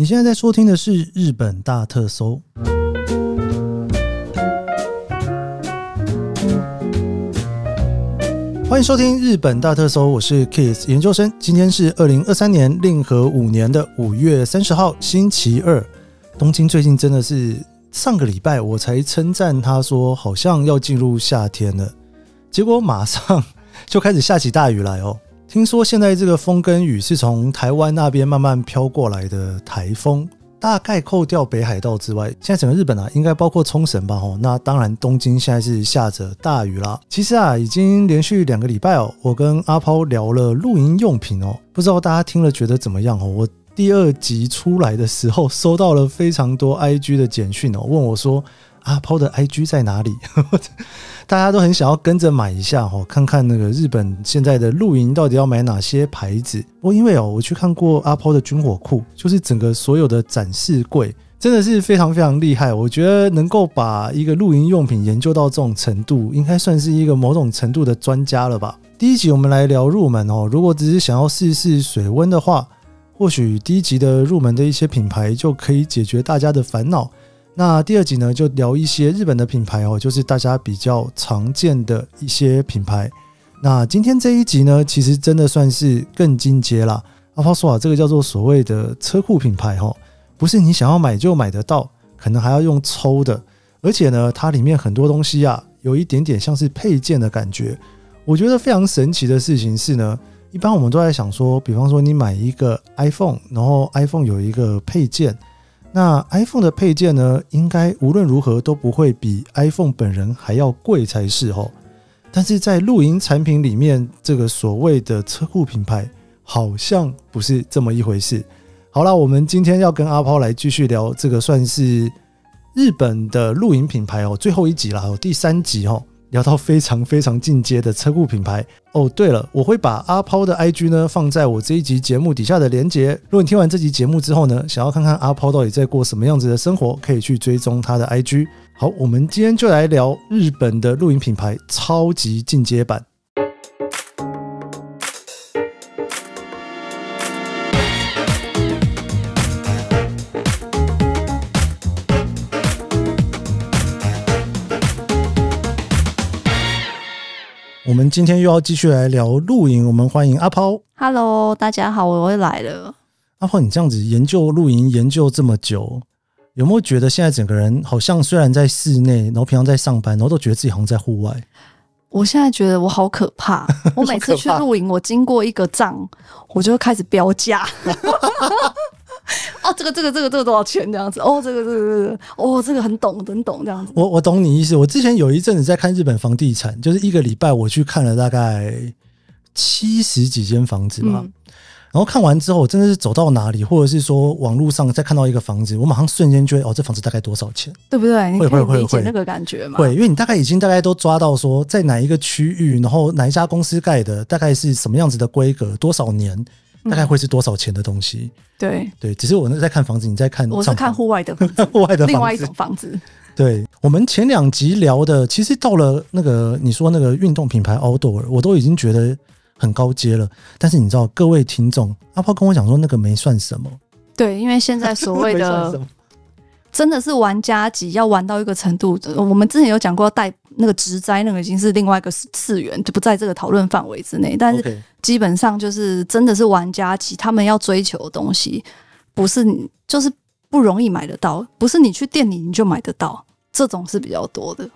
你现在在收听的是《日本大特搜》，欢迎收听《日本大特搜》，我是 Kiss 研究生。今天是二零二三年令和五年的五月三十号，星期二。东京最近真的是上个礼拜我才称赞他说好像要进入夏天了，结果马上 就开始下起大雨来哦。听说现在这个风跟雨是从台湾那边慢慢飘过来的台风，大概扣掉北海道之外，现在整个日本啊，应该包括冲绳吧？哦，那当然东京现在是下着大雨啦。其实啊，已经连续两个礼拜哦，我跟阿抛聊了露营用品哦，不知道大家听了觉得怎么样哦？我第二集出来的时候，收到了非常多 IG 的简讯哦，问我说。阿抛的 IG 在哪里？大家都很想要跟着买一下哦，看看那个日本现在的露营到底要买哪些牌子。不过因为哦，我去看过阿抛的军火库，就是整个所有的展示柜，真的是非常非常厉害。我觉得能够把一个露营用品研究到这种程度，应该算是一个某种程度的专家了吧。第一集我们来聊入门哦，如果只是想要试试水温的话，或许低级的入门的一些品牌就可以解决大家的烦恼。那第二集呢，就聊一些日本的品牌哦，就是大家比较常见的一些品牌。那今天这一集呢，其实真的算是更进阶啦。阿抛说啊，这个叫做所谓的车库品牌哦，不是你想要买就买得到，可能还要用抽的。而且呢，它里面很多东西啊，有一点点像是配件的感觉。我觉得非常神奇的事情是呢，一般我们都在想说，比方说你买一个 iPhone，然后 iPhone 有一个配件。那 iPhone 的配件呢，应该无论如何都不会比 iPhone 本人还要贵才是哦。但是在露营产品里面，这个所谓的车库品牌好像不是这么一回事。好了，我们今天要跟阿抛来继续聊这个算是日本的露营品牌哦，最后一集了哦，第三集哦。聊到非常非常进阶的车库品牌哦。对了，我会把阿抛的 IG 呢放在我这一集节目底下的连结。如果你听完这集节目之后呢，想要看看阿抛到底在过什么样子的生活，可以去追踪他的 IG。好，我们今天就来聊日本的露营品牌超级进阶版。们今天又要继续来聊露营，我们欢迎阿抛。Hello，大家好，我又来了。阿抛，你这样子研究露营研究这么久，有没有觉得现在整个人好像虽然在室内，然后平常在上班，然后都觉得自己好像在户外？我现在觉得我好可怕。我每次去露营，我经过一个帐，我就会开始标价。哦，这个这个这个这个多少钱？这样子哦，这个这个这个哦，这个很懂很懂这样子。我我懂你意思。我之前有一阵子在看日本房地产，就是一个礼拜我去看了大概七十几间房子嘛。嗯、然后看完之后，我真的是走到哪里，或者是说网络上再看到一个房子，我马上瞬间觉得哦，这房子大概多少钱？对不对？会会会会那个感觉吗？会，因为你大概已经大概都抓到说在哪一个区域，然后哪一家公司盖的，大概是什么样子的规格，多少年。大概会是多少钱的东西？嗯、对对，只是我那在看房子，你在看，我是看户外的 户外的，另外一种房子。对，我们前两集聊的，其实到了那个你说那个运动品牌 Outdoor，我都已经觉得很高阶了。但是你知道，各位听众，阿炮跟我讲说那个没算什么。对，因为现在所谓的。真的是玩家级要玩到一个程度，我们之前有讲过带那个植栽，那个已经是另外一个次元，就不在这个讨论范围之内。但是基本上就是真的是玩家级，他们要追求的东西，不是就是不容易买得到，不是你去店里你就买得到，这种是比较多的。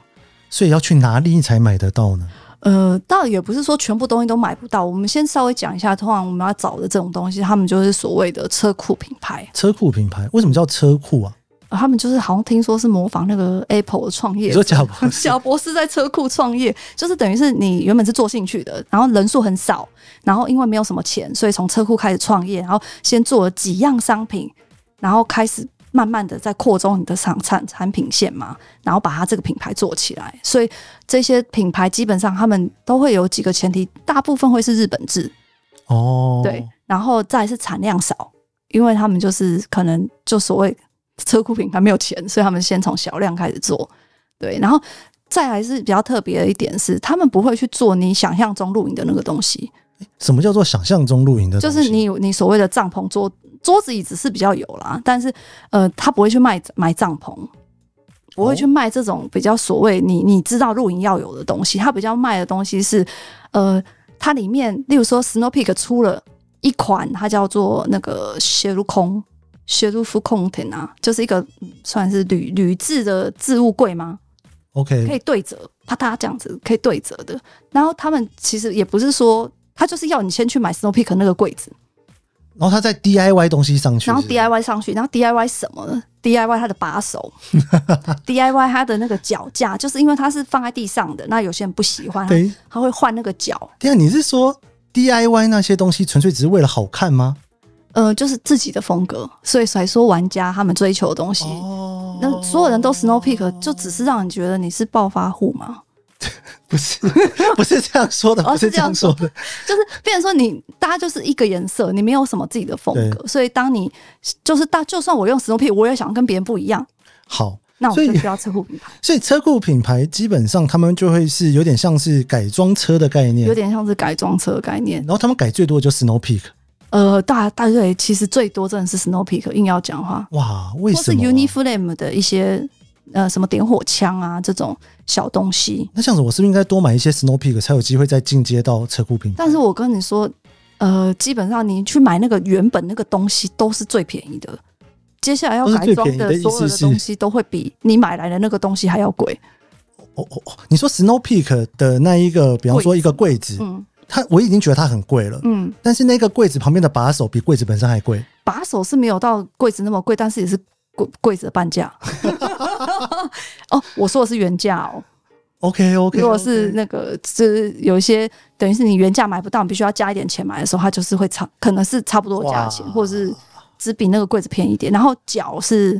所以要去哪里才买得到呢？呃，倒也不是说全部东西都买不到。我们先稍微讲一下，通常我们要找的这种东西，他们就是所谓的车库品牌。车库品牌为什么叫车库啊？他们就是好像听说是模仿那个 Apple 的创业，你说贾博士，贾博士在车库创业，就是等于是你原本是做兴趣的，然后人数很少，然后因为没有什么钱，所以从车库开始创业，然后先做了几样商品，然后开始慢慢的在扩充你的产产产品线嘛，然后把它这个品牌做起来。所以这些品牌基本上他们都会有几个前提，大部分会是日本制哦，对，然后再是产量少，因为他们就是可能就所谓。车库品牌没有钱，所以他们先从小量开始做，对，然后再来是比较特别的一点是，他们不会去做你想象中露营的那个东西。什么叫做想象中露营的？就是你你所谓的帐篷桌桌子椅子是比较有啦，但是呃，他不会去卖买帐篷，不会去卖这种比较所谓你你知道露营要有的东西。他比较卖的东西是呃，它里面例如说 Snow Peak 出了一款，它叫做那个雪路空雪如夫空田啊，就是一个算是铝铝制的置物柜吗？OK，可以对折，啪嗒这样子可以对折的。然后他们其实也不是说，他就是要你先去买 Snow Peak 那个柜子，然后他再 DIY 东西上去是是，然后 DIY 上去，然后 DIY 什么呢？DIY 它的把手，DIY 它的那个脚架，就是因为它是放在地上的，那有些人不喜欢，他，他会换那个脚。对啊，你是说 DIY 那些东西纯粹只是为了好看吗？呃，就是自己的风格，所以才说玩家他们追求的东西，哦、那所有人都 Snow Peak，就只是让你觉得你是暴发户吗？不是，不是这样说的，不是这样说的，就是变成说你大家就是一个颜色，你没有什么自己的风格，所以当你就是大，就算我用 Snow Peak，我也想跟别人不一样。好，那我就需要车库品牌。所以车库品牌基本上他们就会是有点像是改装车的概念，有点像是改装车的概念。然后他们改最多的就 Snow Peak。呃，大大概其实最多真的是 Snow Peak，硬要讲话，哇，为什么、啊？或是 Uni-Flame 的一些呃什么点火枪啊这种小东西。那这样子，我是不是应该多买一些 Snow Peak，才有机会再进阶到车库品牌？但是我跟你说，呃，基本上你去买那个原本那个东西都是最便宜的，接下来要改装的所有的东西都会比你买来的那个东西还要贵。哦哦哦，你说 Snow Peak 的那一个，比方说一个柜子，嗯。它我已经觉得它很贵了，嗯，但是那个柜子旁边的把手比柜子本身还贵。把手是没有到柜子那么贵，但是也是柜柜子的半价。哦，我说的是原价哦。OK OK，如果是那个是有一些等于是你原价买不到，你必须要加一点钱买的时候，它就是会差，可能是差不多价钱，或者是只比那个柜子便宜一点。然后脚是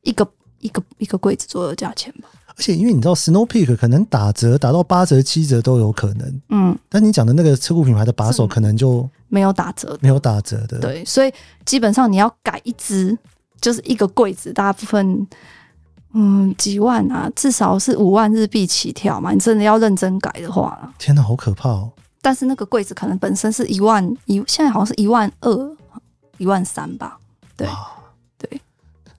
一个一个一个柜子左右的价钱吧。而且，因为你知道，Snow Peak 可能打折打到八折、七折都有可能。嗯，但你讲的那个车库品牌的把手，可能就没有打折，没有打折的。对，所以基本上你要改一只，就是一个柜子，大部分嗯几万啊，至少是五万日币起跳嘛。你真的要认真改的话，天哪，好可怕哦！但是那个柜子可能本身是一万一，现在好像是一万二、一万三吧？对，对，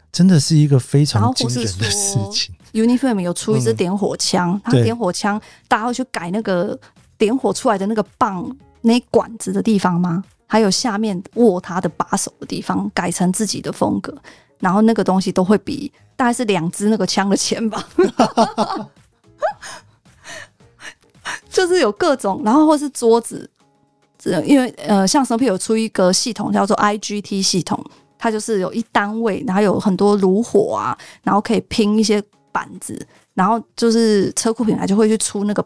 真的是一一个非常惊人的事情。Uni-Flame 有出一支点火枪，嗯、它点火枪大家会去改那个点火出来的那个棒那管子的地方吗？还有下面握它的把手的地方，改成自己的风格，然后那个东西都会比大概是两支那个枪的钱吧，就是有各种，然后或是桌子，因为呃，像 Snow Peak 有出一个系统叫做 IGT 系统，它就是有一单位，然后有很多炉火啊，然后可以拼一些。板子，然后就是车库品牌就会去出那个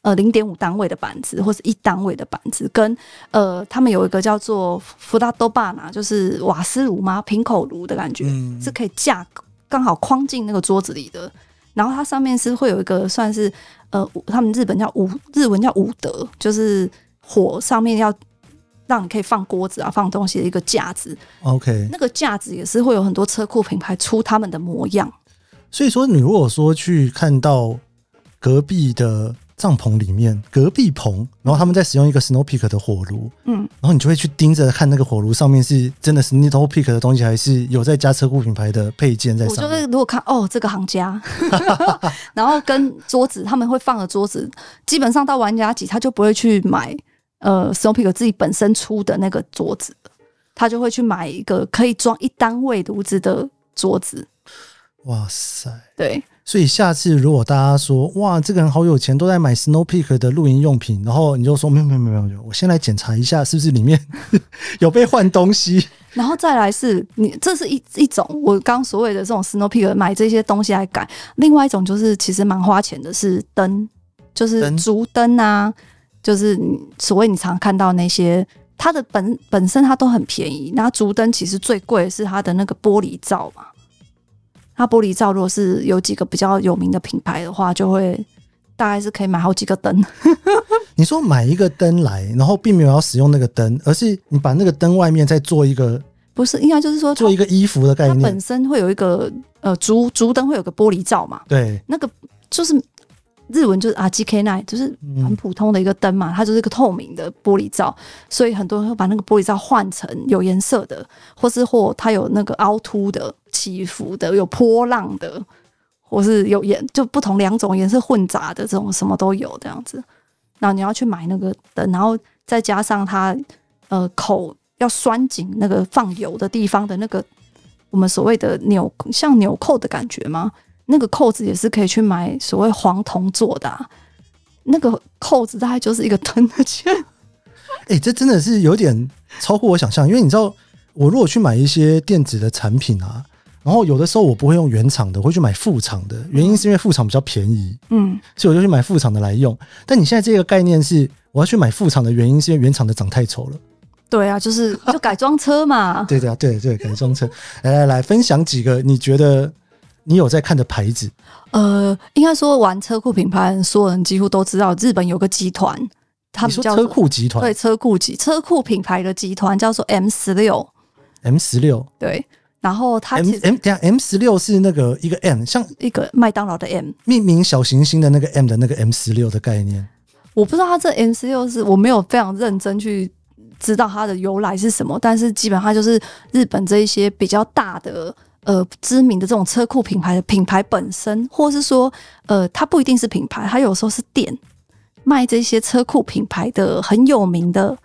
呃零点五单位的板子，或是一单位的板子，跟呃他们有一个叫做福达多巴拿，就是瓦斯炉吗？平口炉的感觉，嗯、是可以架刚好框进那个桌子里的。然后它上面是会有一个算是呃他们日本叫武日文叫武德，就是火上面要让你可以放锅子啊放东西的一个架子。OK，那个架子也是会有很多车库品牌出他们的模样。所以说，你如果说去看到隔壁的帐篷里面，隔壁棚，然后他们在使用一个 Snow Peak 的火炉，嗯，然后你就会去盯着看那个火炉上面是真的是 Snow Peak 的东西，还是有在加车库品牌的配件在上面。我就是如果看哦，这个行家，然后跟桌子他们会放的桌子，基本上到玩家级他就不会去买呃 Snow Peak 自己本身出的那个桌子，他就会去买一个可以装一单位炉子的桌子。哇塞！对，所以下次如果大家说哇，这个人好有钱，都在买 Snow Peak 的露营用品，然后你就说没有没有没有没有，我先来检查一下是不是里面 有被换东西，然后再来是你这是一一种我刚所谓的这种 Snow Peak 买这些东西来改，另外一种就是其实蛮花钱的是灯，就是竹灯啊，就是所谓你常看到那些它的本本身它都很便宜，那竹灯其实最贵的是它的那个玻璃罩嘛。它玻璃罩，如果是有几个比较有名的品牌的话，就会大概是可以买好几个灯。你说买一个灯来，然后并没有要使用那个灯，而是你把那个灯外面再做一个，不是应该就是说做一个衣服的概念。它本身会有一个呃竹竹灯会有个玻璃罩嘛？对，那个就是日文就是 RGK9，就是很普通的一个灯嘛，它就是一个透明的玻璃罩，所以很多人会把那个玻璃罩换成有颜色的，或是或它有那个凹凸的、起伏的、有波浪的，或是有颜就不同两种颜色混杂的这种什么都有这样子。然后你要去买那个灯，然后再加上它呃口要拴紧那个放油的地方的那个我们所谓的纽像纽扣的感觉吗？那个扣子也是可以去买所谓黄铜做的，啊，那个扣子大概就是一个灯的钱。哎、这真的是有点超乎我想象，因为你知道，我如果去买一些电子的产品啊，然后有的时候我不会用原厂的，我会去买副厂的，原因是因为副厂比较便宜，嗯，所以我就去买副厂的来用。但你现在这个概念是，我要去买副厂的原因是因为原厂的长太丑了。对啊，就是就改装车嘛。对 对啊，对对，改装车。来来来，分享几个你觉得。你有在看的牌子？呃，应该说玩车库品牌，所有人几乎都知道，日本有个集团，他们叫车库集团，对，车库集车库品牌的集团叫做 M 十六，M 十六，对，然后它 M M 等下 M 十六是那个一个 M，像一个麦当劳的 M，命名小行星的那个 M 的那个 M 十六的概念。我不知道它这 M 十六是我没有非常认真去知道它的由来是什么，但是基本上就是日本这一些比较大的。呃，知名的这种车库品牌的品牌本身，或是说，呃，它不一定是品牌，它有时候是店卖这些车库品牌的很有名的，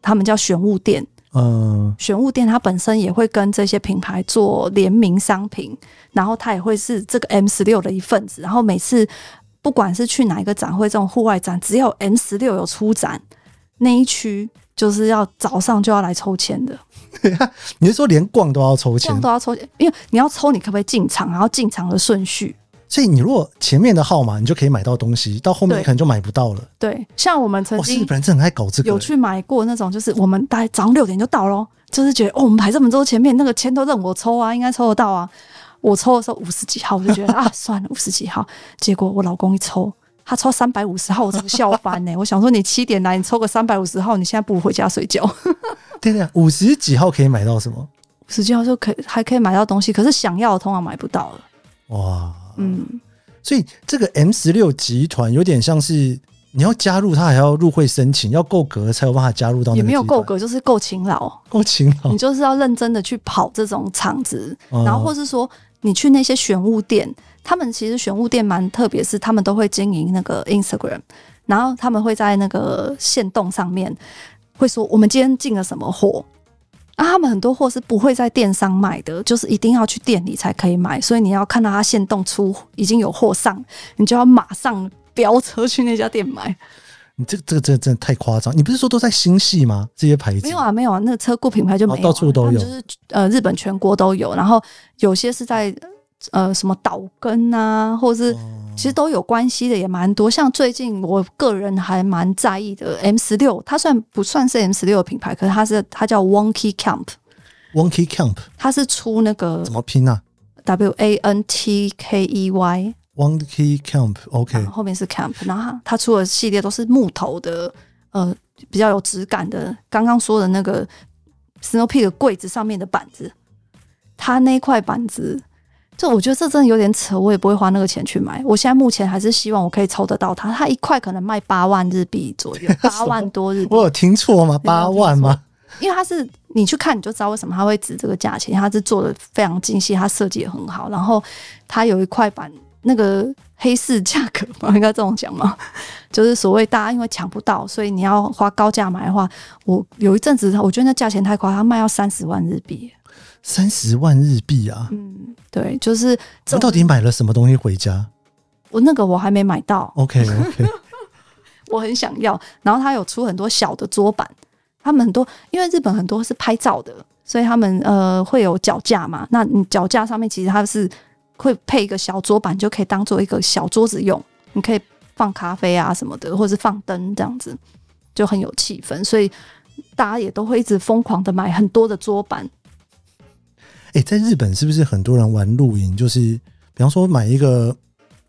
他们叫玄物店。嗯，玄物店它本身也会跟这些品牌做联名商品，然后它也会是这个 M 十六的一份子。然后每次不管是去哪一个展会，这种户外展，只要 M 十六有出展，那一区就是要早上就要来抽签的。你是说连逛都要抽签？逛都要抽签，因为你要抽，你可不可以进场？然后进场的顺序。所以你如果前面的号码，你就可以买到东西，到后面可能就买不到了。对，像我们曾经，日本人真的很爱搞这个，有去买过那种，就是我们大概早上六点就到咯，就是觉得哦，我们排这么多前面，那个签都任我抽啊，应该抽得到啊。我抽的时候五十几号，我就觉得 啊，算了，五十几号。结果我老公一抽。他抽三百五十号，我怎么笑翻呢？我想说，你七点来，你抽个三百五十号，你现在不如回家睡觉。对对，五十几号可以买到什么？五十几号就可以还可以买到东西，可是想要的通常买不到了。哇，嗯，所以这个 M 十六集团有点像是你要加入，他还要入会申请，要够格才有办法加入到。也没有够格，就是够勤劳，够勤劳。你就是要认真的去跑这种场子，嗯、然后或是说你去那些选物店。他们其实选物店蛮特别，是他们都会经营那个 Instagram，然后他们会在那个线动上面会说我们今天进了什么货啊。他们很多货是不会在电商卖的，就是一定要去店里才可以买，所以你要看到他现动出已经有货上，你就要马上飙车去那家店买。你这这个真的真的太夸张！你不是说都在新系吗？这些牌子没有啊，没有啊，那个车库品牌就没有、啊，到处都有，就是呃日本全国都有，然后有些是在。呃，什么岛根啊，或者是其实都有关系的，也蛮多。像最近我个人还蛮在意的 M 十六，它算不算是 M 十六的品牌？可是它是它叫 Wonky Camp。Wonky Camp，它是出那个怎么拼啊？W A N T K E Y。Wonky Camp，OK，后面是 Camp，然后它出的系列都是木头的，呃，比较有质感的。刚刚说的那个 Snow Peak 的柜子上面的板子，它那块板子。就我觉得这真的有点扯，我也不会花那个钱去买。我现在目前还是希望我可以抽得到它，它一块可能卖八万日币左右，八万多日币。我有听错吗？八万吗？因为它是你去看你就知道为什么它会值这个价钱，它是做的非常精细，它设计也很好。然后它有一块板，那个黑市价格嘛，应该这种讲嘛，就是所谓大家因为抢不到，所以你要花高价买的话，我有一阵子我觉得那价钱太夸张，它卖要三十万日币。三十万日币啊！嗯，对，就是。我到底买了什么东西回家？我那个我还没买到。OK OK，我很想要。然后他有出很多小的桌板，他们很多，因为日本很多是拍照的，所以他们呃会有脚架嘛。那你脚架上面其实它是会配一个小桌板，就可以当做一个小桌子用。你可以放咖啡啊什么的，或者是放灯这样子，就很有气氛。所以大家也都会一直疯狂的买很多的桌板。哎、欸，在日本是不是很多人玩露营？就是比方说买一个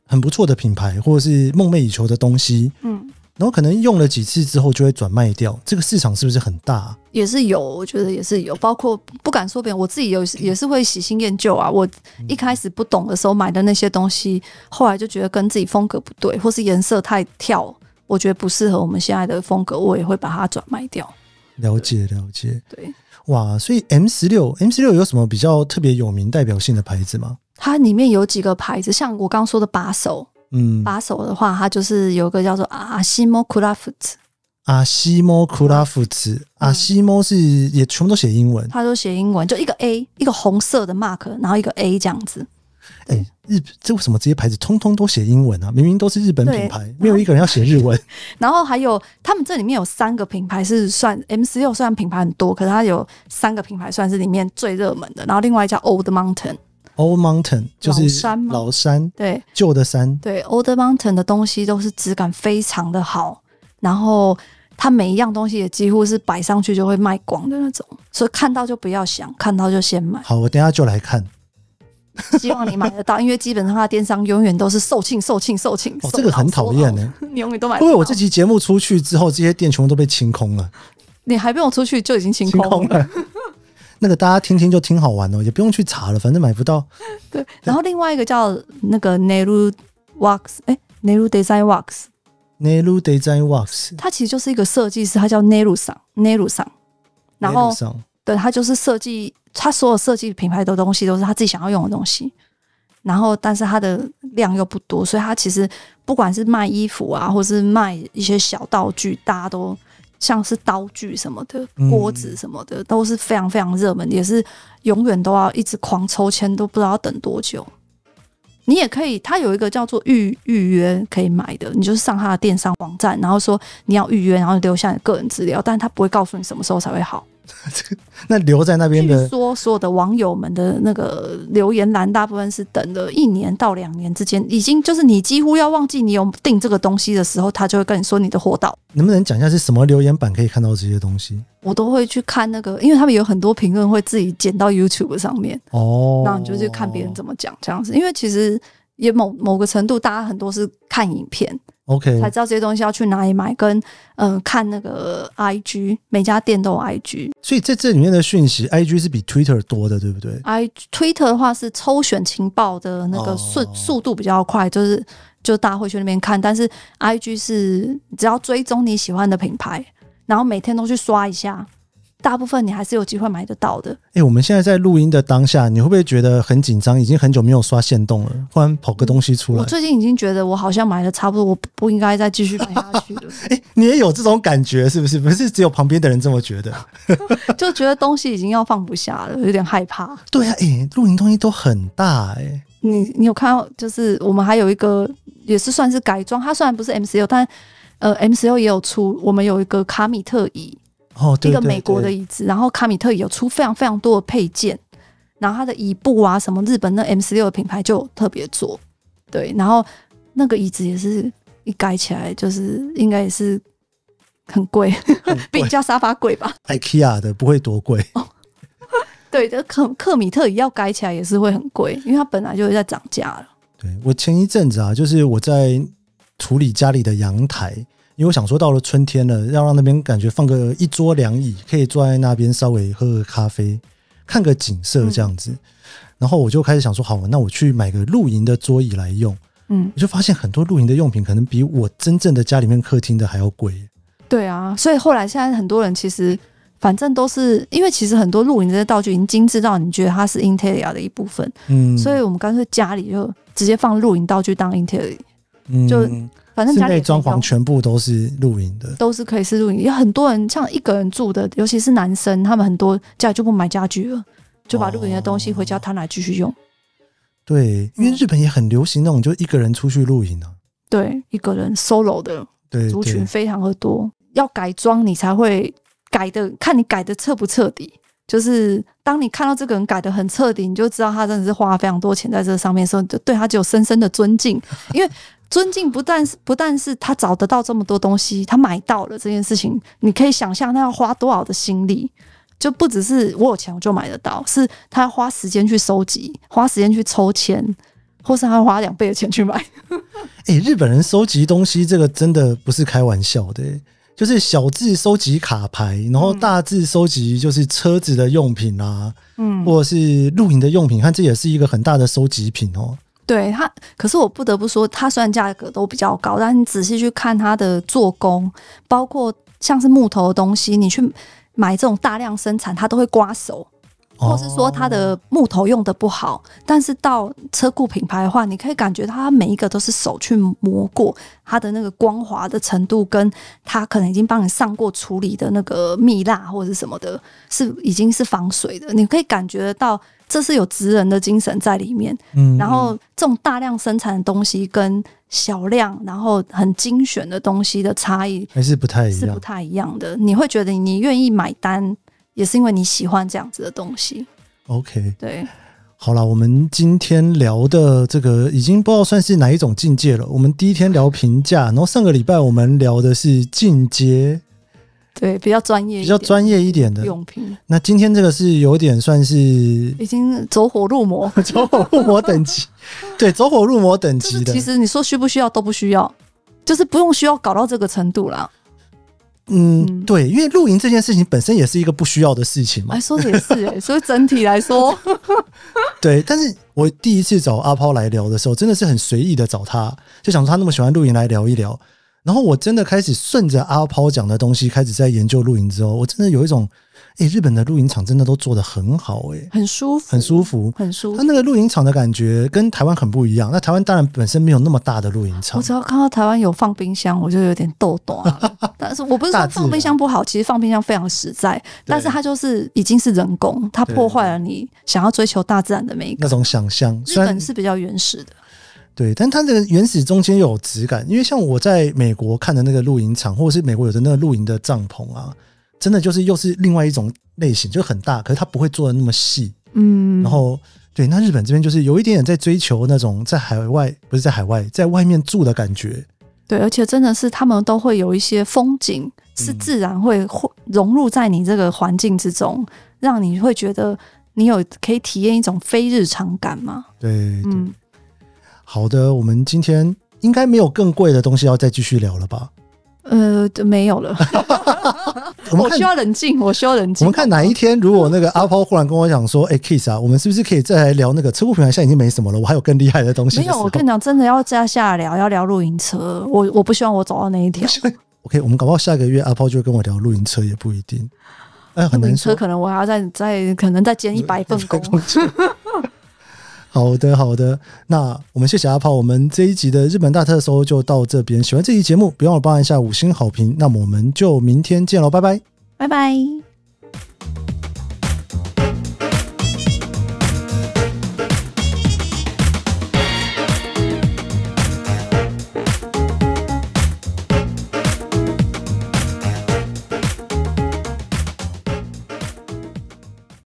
很不错的品牌，或者是梦寐以求的东西，嗯，然后可能用了几次之后就会转卖掉，这个市场是不是很大啊？也是有，我觉得也是有，包括不敢说别人，我自己有也是会喜新厌旧啊。我一开始不懂的时候买的那些东西，后来就觉得跟自己风格不对，或是颜色太跳，我觉得不适合我们现在的风格，我也会把它转卖掉。了解了解，对，哇，所以 M 十六 M 十六有什么比较特别有名代表性的牌子吗？它里面有几个牌子，像我刚刚说的把手。嗯，把手的话，它就是有一个叫做阿西莫库拉夫兹，阿西莫库拉夫兹，阿西莫是也全部都写英文，它都写英文，就一个 A，一个红色的 mark，然后一个 A 这样子。哎、欸，日这为什么这些牌子通通都写英文啊？明明都是日本品牌，没有一个人要写日文。然后还有，他们这里面有三个品牌是算 M 十六，虽然品牌很多，可是它有三个品牌算是里面最热门的。然后另外一家 Old Mountain。Old Mountain 就是山，老山，对，旧的山，对。Old Mountain 的东西都是质感非常的好，然后它每一样东西也几乎是摆上去就会卖光的那种，所以看到就不要想，看到就先买。好，我等下就来看。希望你买得到，因为基本上它电商永远都是售罄、售罄、售罄。哦，这个很讨厌呢，你永远都买不到。因为我这期节目出去之后，这些店全部都被清空了。你还不用出去就已经清空了。那个大家听听就挺好玩哦，也不用去查了，反正买不到。对，然后另外一个叫那个 Nehru Wax，哎，Nehru Design Wax，Nehru Design Wax，它其实就是一个设计师，他叫 Nehru 桑，Nehru 桑。然后，对，他就是设计，他所有设计品牌的东西都是他自己想要用的东西。然后，但是他的量又不多，所以他其实不管是卖衣服啊，或是卖一些小道具，大家都。像是刀具什么的，锅子什么的，嗯、都是非常非常热门，也是永远都要一直狂抽签，都不知道要等多久。你也可以，他有一个叫做预预约可以买的，你就是上他的电商网站，然后说你要预约，然后留下你个人资料，但是他不会告诉你什么时候才会好。那留在那边的，说所有的网友们的那个留言栏，大部分是等了一年到两年之间，已经就是你几乎要忘记你有订这个东西的时候，他就会跟你说你的货到。能不能讲一下是什么留言板可以看到这些东西？我都会去看那个，因为他们有很多评论会自己剪到 YouTube 上面哦，然后你就去看别人怎么讲这样子。因为其实也某某个程度，大家很多是看影片。OK，才知道这些东西要去哪里买，跟嗯、呃、看那个 IG，每家店都有 IG，所以在这里面的讯息，IG 是比 Twitter 多的，对不对？I Twitter 的话是抽选情报的那个速、oh. 速度比较快，就是就大家会去那边看，但是 IG 是只要追踪你喜欢的品牌，然后每天都去刷一下。大部分你还是有机会买得到的。哎、欸，我们现在在录音的当下，你会不会觉得很紧张？已经很久没有刷限动了，忽然跑个东西出来。我最近已经觉得我好像买的差不多，我不应该再继续买下去了。哎、欸，你也有这种感觉是不是？不是只有旁边的人这么觉得，就觉得东西已经要放不下了，有点害怕。对啊，哎、欸，露营东西都很大哎、欸。你你有看到？就是我们还有一个也是算是改装，它虽然不是 MCU，但呃 MCU 也有出。我们有一个卡米特椅。哦，对对对对，一个美国的椅子，然后卡米特有出非常非常多的配件，然后它的椅布啊，什么日本那 M 十六的品牌就特别做，对，然后那个椅子也是一改起来就是应该也是很贵，比家沙发贵吧？IKEA 的不会多贵，哦，对，这克克米特也要改起来也是会很贵，因为它本来就是在涨价了。对，我前一阵子啊，就是我在处理家里的阳台。因为我想说，到了春天了，要让那边感觉放个一桌凉椅，可以坐在那边稍微喝个咖啡，看个景色这样子。嗯、然后我就开始想说，好，那我去买个露营的桌椅来用。嗯，我就发现很多露营的用品可能比我真正的家里面客厅的还要贵。对啊，所以后来现在很多人其实反正都是因为其实很多露营这些道具已经精致到你觉得它是 interior 的一部分。嗯，所以我们干脆家里就直接放露营道具当 Interia。嗯，就。反正家里装潢全部都是露营的，都是可以是露营。有很多人像一个人住的，尤其是男生，他们很多家里就不买家具了，就把露营的东西回家摊来继续用。对，因为日本也很流行那种就一个人出去露营啊。对，一个人 solo 的族群非常的多。要改装你才会改的，看你改的彻不彻底。就是当你看到这个人改的很彻底，你就知道他真的是花了非常多钱在这上面的时候，就对他只有深深的尊敬，因为。尊敬不但是不但是他找得到这么多东西，他买到了这件事情，你可以想象他要花多少的心力，就不只是我有钱我就买得到，是他要花时间去收集，花时间去抽签，或是他花两倍的钱去买。哎、欸，日本人收集东西这个真的不是开玩笑的、欸，就是小字收集卡牌，然后大字收集就是车子的用品啊，嗯，或者是露营的用品，看这也是一个很大的收集品哦。对它，可是我不得不说，它虽然价格都比较高，但你仔细去看它的做工，包括像是木头的东西，你去买这种大量生产，它都会刮手。或是说它的木头用的不好，哦，但是到车库品牌的话，你可以感觉它每一个都是手去磨过，它的那个光滑的程度，跟它可能已经帮你上过处理的那个蜜蜡或者什么的，是已经是防水的，你可以感觉得到这是有职人的精神在里面。嗯，然后这种大量生产的东西跟小量然后很精选的东西的差异还是不太一样，是不太一样的。你会觉得你愿意买单。也是因为你喜欢这样子的东西。OK，对，好了，我们今天聊的这个已经不知道算是哪一种境界了。我们第一天聊平价，然后上个礼拜我们聊的是进阶，对，比较专业、比较专业一点的用品。那今天这个是有点算是已经走火入魔，走火入魔等级，对，走火入魔等级的。其实你说需不需要都不需要，就是不用需要搞到这个程度啦。嗯，对，因为露营这件事情本身也是一个不需要的事情嘛。哎，说的也是哎，所以整体来说，对。但是我第一次找阿抛来聊的时候，真的是很随意的找他，就想说他那么喜欢露营来聊一聊。然后我真的开始顺着阿抛讲的东西开始在研究露营之后，我真的有一种。哎、欸，日本的露营场真的都做得很好，欸，哎，很舒服，很舒服，很舒服。它那个露营场的感觉跟台湾很不一样。那台湾当然本身没有那么大的露营场。我只要看到台湾有放冰箱，我就有点抖抖。但是我不是说放冰箱不好，其实放冰箱非常实在。但是它就是已经是人工，它破坏了你想要追求大自然的美感。那种想象。日本是比较原始的，对，但它这个原始中间又有质感。因为像我在美国看的那个露营场，或者是美国有的那个露营的帐篷啊。真的就是又是另外一种类型，就很大，可是它不会做的那么细，嗯，然后对，那日本这边就是有一点点在追求那种在海外，不是在海外，在外面住的感觉，对，而且真的是他们都会有一些风景，是自然会融入在你这个环境之中，让你会觉得你有可以体验一种非日常感嘛？对，嗯，好的，我们今天应该没有更贵的东西要再继续聊了吧？呃，没有了。我需要冷静，我需要冷静。我们看哪一天，如果那个阿抛忽然跟我讲说：“哎、欸、，Kiss 啊，我们是不是可以再来聊那个车库品牌？现在已经没什么了，我还有更厉害的东西的。”没有，我跟你讲，真的要再下来聊，要聊露营车。我我不希望我走到那一条。OK，我们搞不好下个月阿抛就会跟我聊露营车，也不一定。哎，很难说，车可能我还要再再可能再兼一百份工。好的，好的。那我们谢谢阿炮，我们这一集的日本大特搜就到这边。喜欢这期节目，别忘了帮按下五星好评。那么我们就明天见喽，拜拜，拜拜。